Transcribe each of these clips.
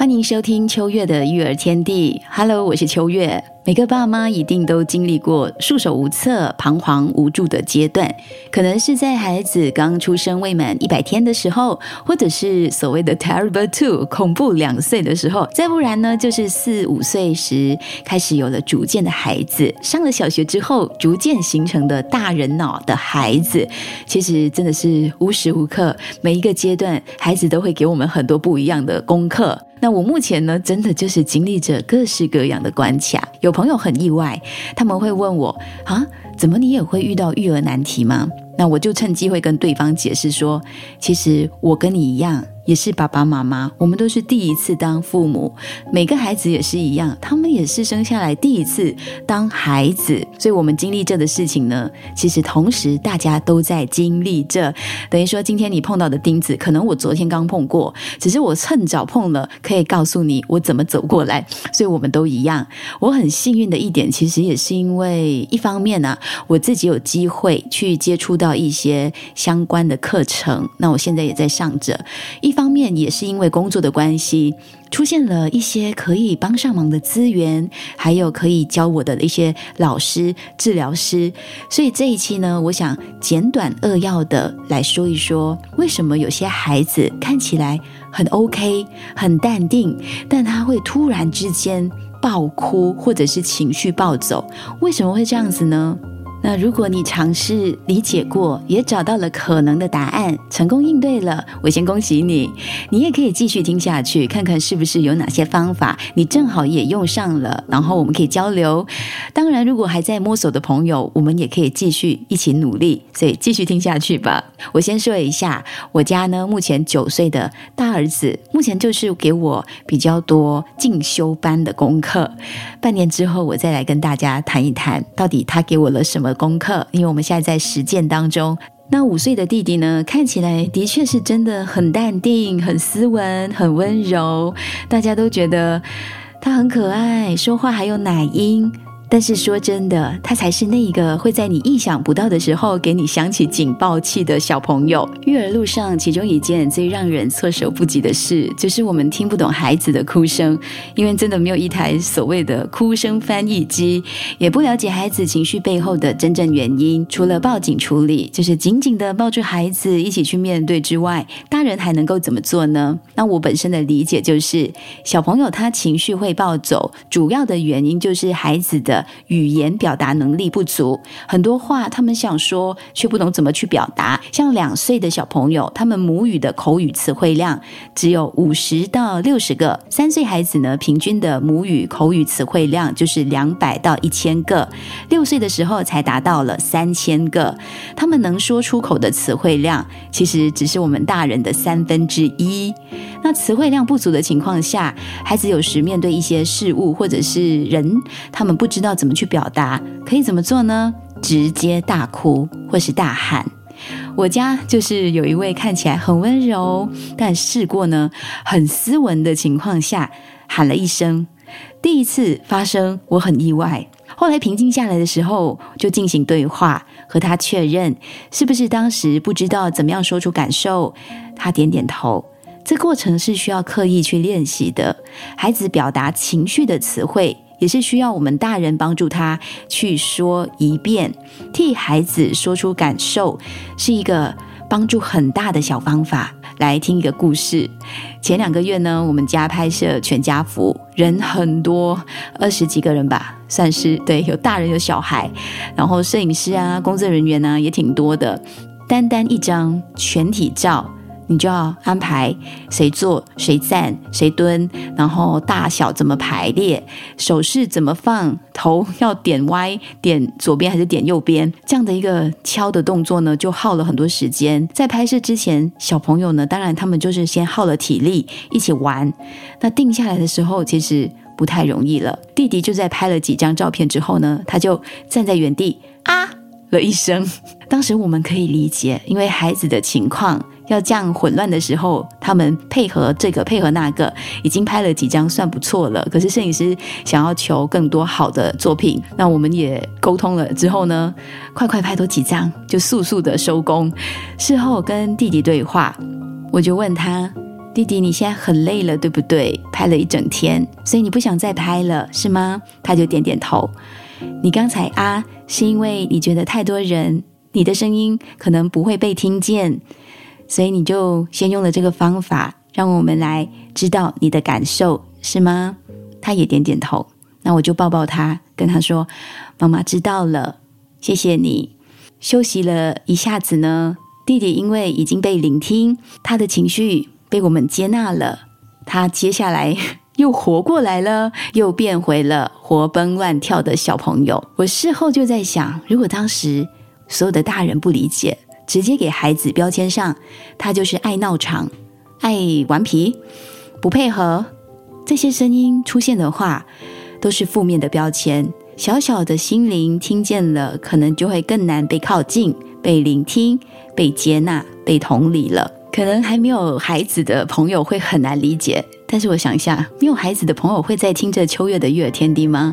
欢迎收听秋月的育儿天地。Hello，我是秋月。每个爸妈一定都经历过束手无策、彷徨无助的阶段，可能是在孩子刚出生未满一百天的时候，或者是所谓的 terrible two 恐怖两岁的时候，再不然呢，就是四五岁时开始有了主见的孩子，上了小学之后逐渐形成的大人脑的孩子。其实真的是无时无刻每一个阶段，孩子都会给我们很多不一样的功课。那我目前呢，真的就是经历着各式各样的关卡。有朋友很意外，他们会问我啊，怎么你也会遇到育儿难题吗？那我就趁机会跟对方解释说，其实我跟你一样。也是爸爸妈妈，我们都是第一次当父母，每个孩子也是一样，他们也是生下来第一次当孩子，所以我们经历这的事情呢，其实同时大家都在经历这，等于说今天你碰到的钉子，可能我昨天刚碰过，只是我趁早碰了，可以告诉你我怎么走过来，所以我们都一样。我很幸运的一点，其实也是因为一方面呢，我自己有机会去接触到一些相关的课程，那我现在也在上着。一方面也是因为工作的关系，出现了一些可以帮上忙的资源，还有可以教我的一些老师、治疗师。所以这一期呢，我想简短扼要的来说一说，为什么有些孩子看起来很 OK、很淡定，但他会突然之间爆哭，或者是情绪暴走，为什么会这样子呢？那如果你尝试理解过，也找到了可能的答案，成功应对了，我先恭喜你。你也可以继续听下去，看看是不是有哪些方法你正好也用上了，然后我们可以交流。当然，如果还在摸索的朋友，我们也可以继续一起努力。所以继续听下去吧。我先说一下，我家呢目前九岁的大儿子，目前就是给我比较多进修班的功课。半年之后，我再来跟大家谈一谈，到底他给我了什么。功课，因为我们现在在实践当中。那五岁的弟弟呢，看起来的确是真的很淡定、很斯文、很温柔，大家都觉得他很可爱，说话还有奶音。但是说真的，他才是那一个会在你意想不到的时候给你响起警报器的小朋友。育儿路上，其中一件最让人措手不及的事，就是我们听不懂孩子的哭声，因为真的没有一台所谓的哭声翻译机，也不了解孩子情绪背后的真正原因。除了报警处理，就是紧紧的抱住孩子一起去面对之外，大人还能够怎么做呢？那我本身的理解就是，小朋友他情绪会暴走，主要的原因就是孩子的。语言表达能力不足，很多话他们想说，却不懂怎么去表达。像两岁的小朋友，他们母语的口语词汇量只有五十到六十个；三岁孩子呢，平均的母语口语词汇量就是两百到一千个；六岁的时候才达到了三千个。他们能说出口的词汇量，其实只是我们大人的三分之一。那词汇量不足的情况下，孩子有时面对一些事物或者是人，他们不知道。要怎么去表达？可以怎么做呢？直接大哭或是大喊。我家就是有一位看起来很温柔，但试过呢很斯文的情况下喊了一声。第一次发生，我很意外。后来平静下来的时候，就进行对话，和他确认是不是当时不知道怎么样说出感受。他点点头。这过程是需要刻意去练习的。孩子表达情绪的词汇。也是需要我们大人帮助他去说一遍，替孩子说出感受，是一个帮助很大的小方法。来听一个故事。前两个月呢，我们家拍摄全家福，人很多，二十几个人吧，算是对，有大人有小孩，然后摄影师啊，工作人员呢也挺多的，单单一张全体照。你就要安排谁坐谁站谁蹲，然后大小怎么排列，手势怎么放，头要点歪点左边还是点右边，这样的一个敲的动作呢，就耗了很多时间。在拍摄之前，小朋友呢，当然他们就是先耗了体力一起玩。那定下来的时候，其实不太容易了。弟弟就在拍了几张照片之后呢，他就站在原地啊了一声。当时我们可以理解，因为孩子的情况。要这样混乱的时候，他们配合这个配合那个，已经拍了几张算不错了。可是摄影师想要求更多好的作品，那我们也沟通了之后呢，快快拍多几张，就速速的收工。事后跟弟弟对话，我就问他：“弟弟，你现在很累了，对不对？拍了一整天，所以你不想再拍了，是吗？”他就点点头。你刚才啊，是因为你觉得太多人，你的声音可能不会被听见。所以你就先用了这个方法，让我们来知道你的感受，是吗？他也点点头。那我就抱抱他，跟他说：“妈妈知道了，谢谢你。”休息了一下子呢，弟弟因为已经被聆听，他的情绪被我们接纳了，他接下来又活过来了，又变回了活蹦乱跳的小朋友。我事后就在想，如果当时所有的大人不理解，直接给孩子标签上，他就是爱闹场、爱顽皮、不配合。这些声音出现的话，都是负面的标签。小小的心灵听见了，可能就会更难被靠近、被聆听、被接纳、被同理了。可能还没有孩子的朋友会很难理解。但是我想一下，没有孩子的朋友会在听着秋月的悦耳天地吗？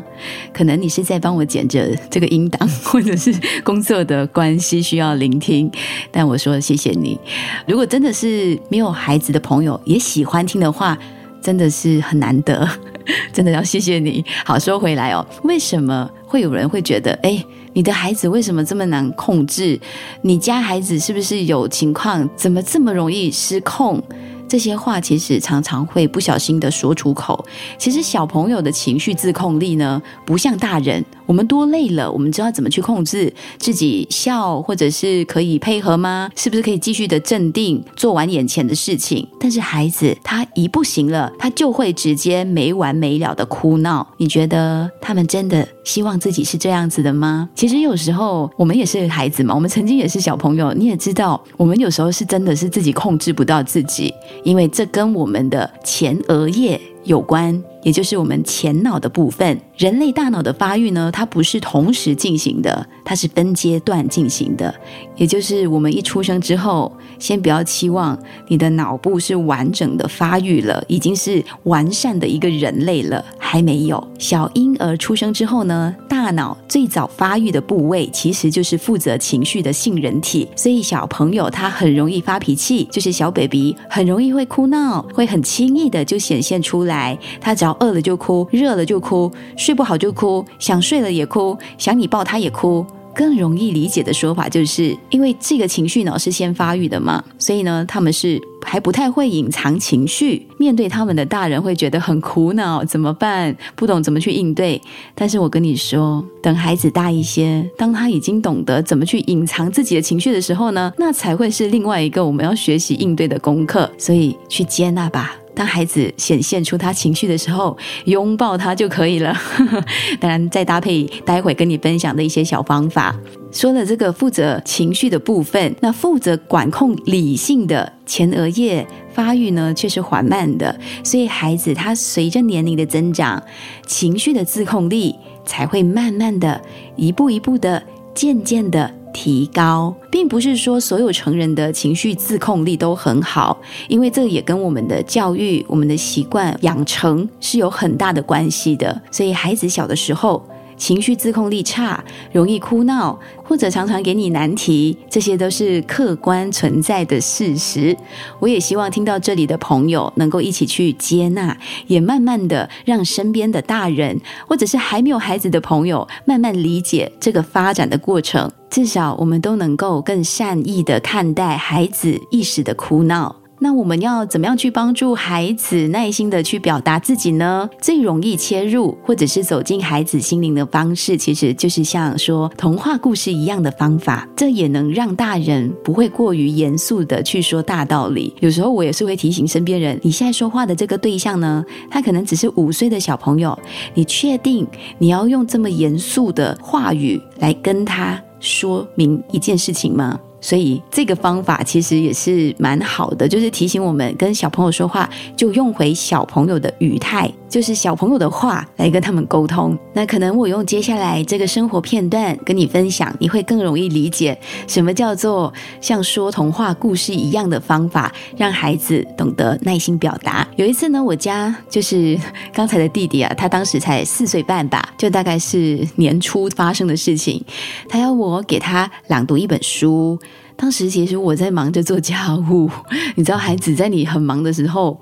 可能你是在帮我剪着这个音档，或者是工作的关系需要聆听。但我说谢谢你。如果真的是没有孩子的朋友也喜欢听的话，真的是很难得，真的要谢谢你。好，说回来哦，为什么会有人会觉得，哎，你的孩子为什么这么难控制？你家孩子是不是有情况？怎么这么容易失控？这些话其实常常会不小心的说出口。其实小朋友的情绪自控力呢，不像大人。我们多累了，我们知道怎么去控制自己笑，或者是可以配合吗？是不是可以继续的镇定，做完眼前的事情？但是孩子他一不行了，他就会直接没完没了的哭闹。你觉得他们真的希望自己是这样子的吗？其实有时候我们也是孩子嘛，我们曾经也是小朋友。你也知道，我们有时候是真的是自己控制不到自己，因为这跟我们的前额叶有关。也就是我们前脑的部分，人类大脑的发育呢，它不是同时进行的，它是分阶段进行的。也就是我们一出生之后，先不要期望你的脑部是完整的发育了，已经是完善的一个人类了，还没有。小婴儿出生之后呢，大脑最早发育的部位其实就是负责情绪的杏仁体，所以小朋友他很容易发脾气，就是小 baby 很容易会哭闹，会很轻易的就显现出来，他只要。饿了就哭，热了就哭，睡不好就哭，想睡了也哭，想你抱他也哭。更容易理解的说法就是，因为这个情绪脑是先发育的嘛，所以呢，他们是还不太会隐藏情绪。面对他们的大人会觉得很苦恼，怎么办？不懂怎么去应对。但是我跟你说，等孩子大一些，当他已经懂得怎么去隐藏自己的情绪的时候呢，那才会是另外一个我们要学习应对的功课。所以去接纳吧。当孩子显现出他情绪的时候，拥抱他就可以了。当然，再搭配待会跟你分享的一些小方法。说了这个负责情绪的部分，那负责管控理性的前额叶发育呢，却是缓慢的。所以，孩子他随着年龄的增长，情绪的自控力才会慢慢的、一步一步的、渐渐的。提高，并不是说所有成人的情绪自控力都很好，因为这也跟我们的教育、我们的习惯养成是有很大的关系的。所以孩子小的时候。情绪自控力差，容易哭闹，或者常常给你难题，这些都是客观存在的事实。我也希望听到这里的朋友能够一起去接纳，也慢慢的让身边的大人，或者是还没有孩子的朋友，慢慢理解这个发展的过程。至少我们都能够更善意的看待孩子一时的哭闹。那我们要怎么样去帮助孩子耐心的去表达自己呢？最容易切入或者是走进孩子心灵的方式，其实就是像说童话故事一样的方法。这也能让大人不会过于严肃的去说大道理。有时候我也是会提醒身边人：你现在说话的这个对象呢，他可能只是五岁的小朋友，你确定你要用这么严肃的话语来跟他说明一件事情吗？所以这个方法其实也是蛮好的，就是提醒我们跟小朋友说话，就用回小朋友的语态，就是小朋友的话来跟他们沟通。那可能我用接下来这个生活片段跟你分享，你会更容易理解什么叫做像说童话故事一样的方法，让孩子懂得耐心表达。有一次呢，我家就是刚才的弟弟啊，他当时才四岁半吧，就大概是年初发生的事情，他要我给他朗读一本书。当时其实我在忙着做家务，你知道，孩子在你很忙的时候。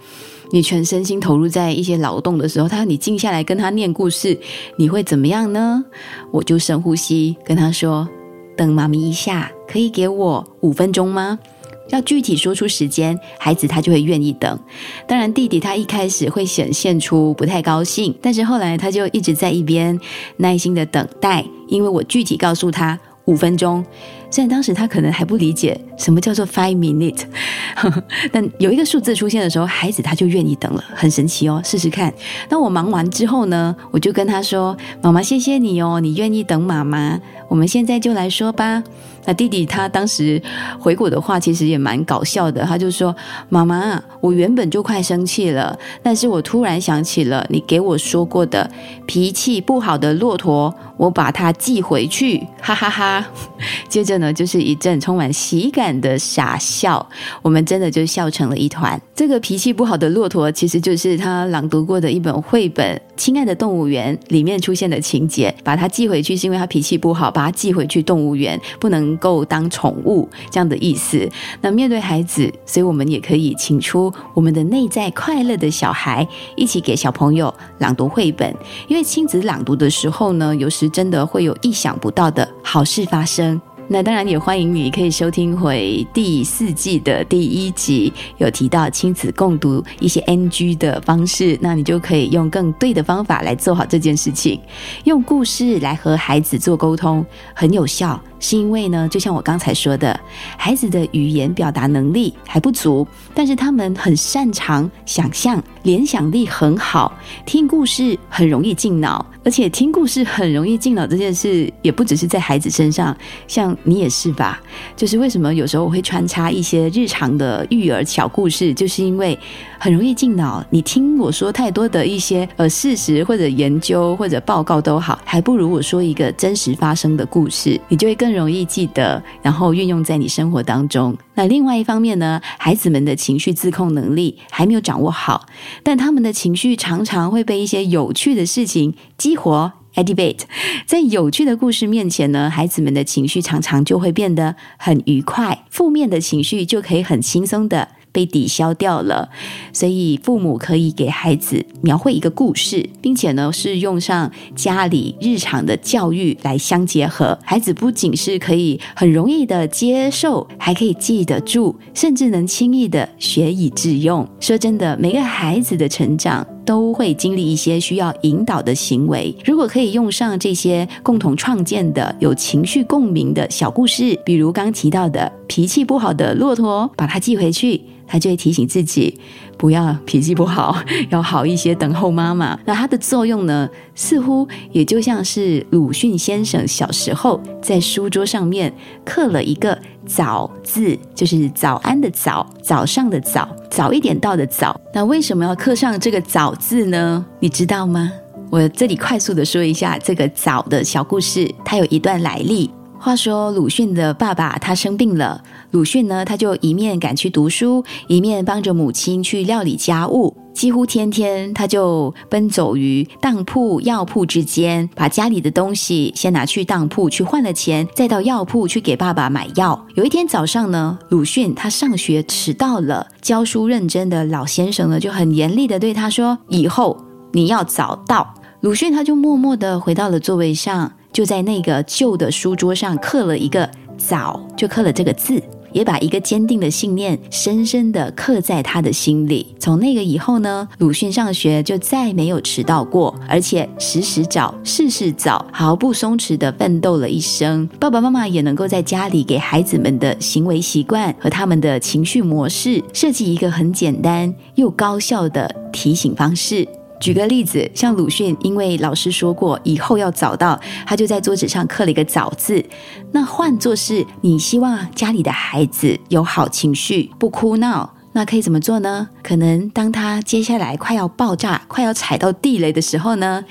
你全身心投入在一些劳动的时候，他你静下来跟他念故事，你会怎么样呢？我就深呼吸，跟他说：“等妈咪一下，可以给我五分钟吗？”要具体说出时间，孩子他就会愿意等。当然，弟弟他一开始会显现出不太高兴，但是后来他就一直在一边耐心的等待，因为我具体告诉他五分钟。虽然当时他可能还不理解什么叫做 five minute，呵 呵但有一个数字出现的时候，孩子他就愿意等了，很神奇哦。试试看。那我忙完之后呢，我就跟他说：“妈妈，谢谢你哦，你愿意等妈妈。我们现在就来说吧。”那弟弟他当时回国的话其实也蛮搞笑的，他就说：“妈妈，我原本就快生气了，但是我突然想起了你给我说过的脾气不好的骆驼，我把它寄回去。”哈哈哈。接着呢，就是一阵充满喜感的傻笑，我们真的就笑成了一团。这个脾气不好的骆驼，其实就是他朗读过的一本绘本《亲爱的动物园》里面出现的情节。把它寄回去是因为他脾气不好，把它寄回去动物园不能够当宠物这样的意思。那面对孩子，所以我们也可以请出我们的内在快乐的小孩，一起给小朋友朗读绘本。因为亲子朗读的时候呢，有时真的会有意想不到的好事发生。那当然也欢迎你，可以收听回第四季的第一集，有提到亲子共读一些 NG 的方式，那你就可以用更对的方法来做好这件事情，用故事来和孩子做沟通，很有效。是因为呢，就像我刚才说的，孩子的语言表达能力还不足，但是他们很擅长想象，联想力很好，听故事很容易进脑，而且听故事很容易进脑这件事，也不只是在孩子身上，像你也是吧？就是为什么有时候我会穿插一些日常的育儿小故事，就是因为。很容易进脑，你听我说太多的一些呃事实或者研究或者报告都好，还不如我说一个真实发生的故事，你就会更更容易记得，然后运用在你生活当中。那另外一方面呢，孩子们的情绪自控能力还没有掌握好，但他们的情绪常常会被一些有趣的事情激活。Debate，在有趣的故事面前呢，孩子们的情绪常常就会变得很愉快，负面的情绪就可以很轻松的。被抵消掉了，所以父母可以给孩子描绘一个故事，并且呢是用上家里日常的教育来相结合，孩子不仅是可以很容易的接受，还可以记得住，甚至能轻易的学以致用。说真的，每个孩子的成长都会经历一些需要引导的行为，如果可以用上这些共同创建的有情绪共鸣的小故事，比如刚提到的脾气不好的骆驼，把它寄回去。他就会提醒自己不要脾气不好，要好一些，等候妈妈。那它的作用呢，似乎也就像是鲁迅先生小时候在书桌上面刻了一个“早”字，就是早安的“早”，早上的“早”，早一点到的“早”。那为什么要刻上这个“早”字呢？你知道吗？我这里快速的说一下这个“早”的小故事，它有一段来历。话说鲁迅的爸爸他生病了，鲁迅呢他就一面赶去读书，一面帮着母亲去料理家务，几乎天天他就奔走于当铺、药铺之间，把家里的东西先拿去当铺去换了钱，再到药铺去给爸爸买药。有一天早上呢，鲁迅他上学迟到了，教书认真的老先生呢就很严厉的对他说：“以后你要早到。”鲁迅他就默默的回到了座位上。就在那个旧的书桌上刻了一个“早”，就刻了这个字，也把一个坚定的信念深深的刻在他的心里。从那个以后呢，鲁迅上学就再没有迟到过，而且时时早，事事早，毫不松弛的奋斗了一生。爸爸妈妈也能够在家里给孩子们的行为习惯和他们的情绪模式设计一个很简单又高效的提醒方式。举个例子，像鲁迅，因为老师说过以后要早到，他就在桌子上刻了一个“早”字。那换作是你希望家里的孩子有好情绪，不哭闹。那可以怎么做呢？可能当他接下来快要爆炸、快要踩到地雷的时候呢，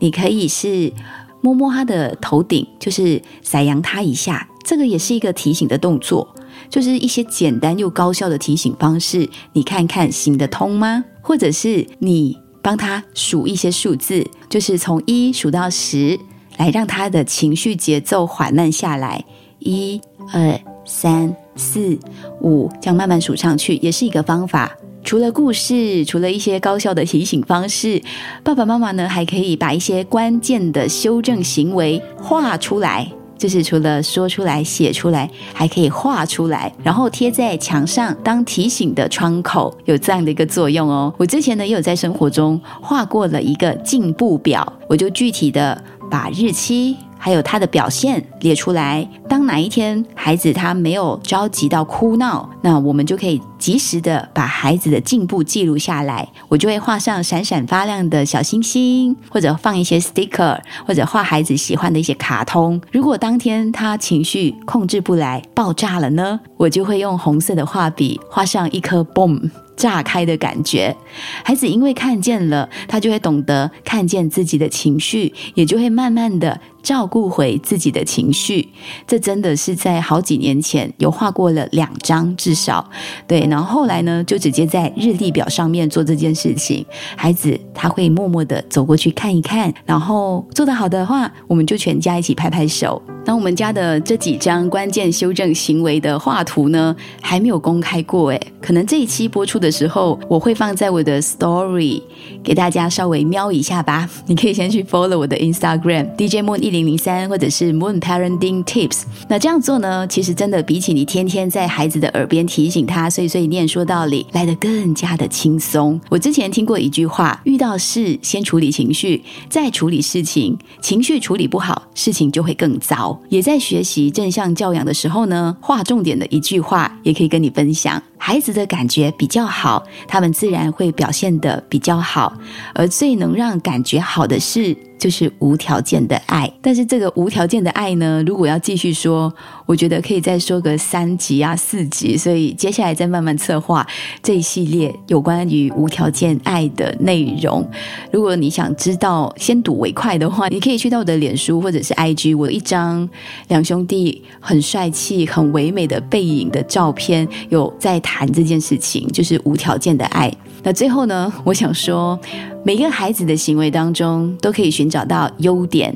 你可以是摸摸他的头顶，就是撒扬他一下，这个也是一个提醒的动作，就是一些简单又高效的提醒方式。你看看行得通吗？或者是你帮他数一些数字，就是从一数到十，来让他的情绪节奏缓慢下来。一、二、三。四五，这样慢慢数上去，也是一个方法。除了故事，除了一些高效的提醒方式，爸爸妈妈呢还可以把一些关键的修正行为画出来，就是除了说出来、写出来，还可以画出来，然后贴在墙上当提醒的窗口，有这样的一个作用哦。我之前呢也有在生活中画过了一个进步表，我就具体的把日期。还有他的表现列出来。当哪一天孩子他没有着急到哭闹，那我们就可以及时的把孩子的进步记录下来。我就会画上闪闪发亮的小星星，或者放一些 sticker，或者画孩子喜欢的一些卡通。如果当天他情绪控制不来，爆炸了呢，我就会用红色的画笔画上一颗 boom。炸开的感觉，孩子因为看见了，他就会懂得看见自己的情绪，也就会慢慢的照顾回自己的情绪。这真的是在好几年前有画过了两张，至少对。然后后来呢，就直接在日历表上面做这件事情。孩子他会默默的走过去看一看，然后做得好的话，我们就全家一起拍拍手。那我们家的这几张关键修正行为的画图呢，还没有公开过诶，可能这一期播出的时候，我会放在我的 Story 给大家稍微瞄一下吧。你可以先去 follow 我的 Instagram DJ Moon 一零零三，或者是 Moon Parenting Tips。那这样做呢，其实真的比起你天天在孩子的耳边提醒他碎碎念说道理，来的更加的轻松。我之前听过一句话：遇到事先处理情绪，再处理事情。情绪处理不好，事情就会更糟。也在学习正向教养的时候呢，划重点的一句话也可以跟你分享。孩子的感觉比较好，他们自然会表现的比较好。而最能让感觉好的事。就是无条件的爱，但是这个无条件的爱呢，如果要继续说，我觉得可以再说个三集啊、四集，所以接下来再慢慢策划这一系列有关于无条件爱的内容。如果你想知道先睹为快的话，你可以去到我的脸书或者是 IG，我一张两兄弟很帅气、很唯美的背影的照片，有在谈这件事情，就是无条件的爱。那最后呢，我想说，每个孩子的行为当中都可以寻找到优点。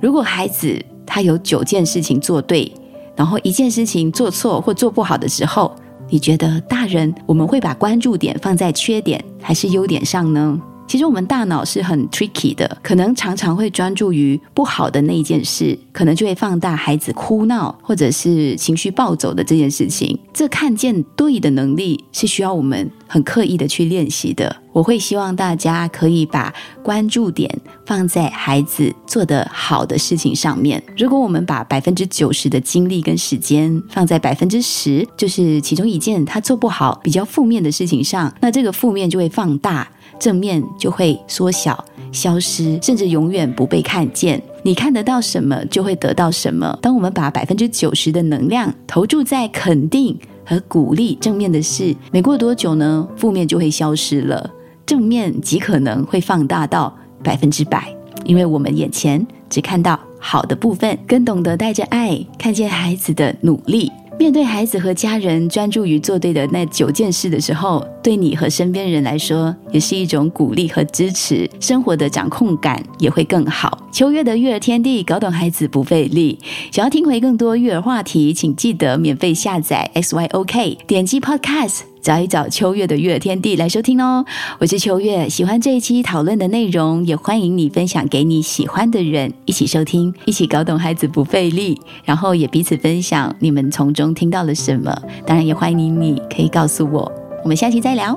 如果孩子他有九件事情做对，然后一件事情做错或做不好的时候，你觉得大人我们会把关注点放在缺点还是优点上呢？其实我们大脑是很 tricky 的，可能常常会专注于不好的那一件事，可能就会放大孩子哭闹或者是情绪暴走的这件事情。这看见对的能力是需要我们很刻意的去练习的。我会希望大家可以把关注点放在孩子做得好的事情上面。如果我们把百分之九十的精力跟时间放在百分之十，就是其中一件他做不好、比较负面的事情上，那这个负面就会放大。正面就会缩小、消失，甚至永远不被看见。你看得到什么，就会得到什么。当我们把百分之九十的能量投注在肯定和鼓励正面的事，没过多久呢，负面就会消失了，正面极可能会放大到百分之百。因为我们眼前只看到好的部分，更懂得带着爱看见孩子的努力。面对孩子和家人专注于做对的那九件事的时候，对你和身边人来说，也是一种鼓励和支持，生活的掌控感也会更好。秋月的育儿天地，搞懂孩子不费力。想要听回更多育儿话题，请记得免费下载 SYOK，点击 Podcast。找一找秋月的月天地来收听哦，我是秋月，喜欢这一期讨论的内容，也欢迎你分享给你喜欢的人一起收听，一起搞懂孩子不费力，然后也彼此分享你们从中听到了什么，当然也欢迎，你可以告诉我，我们下期再聊。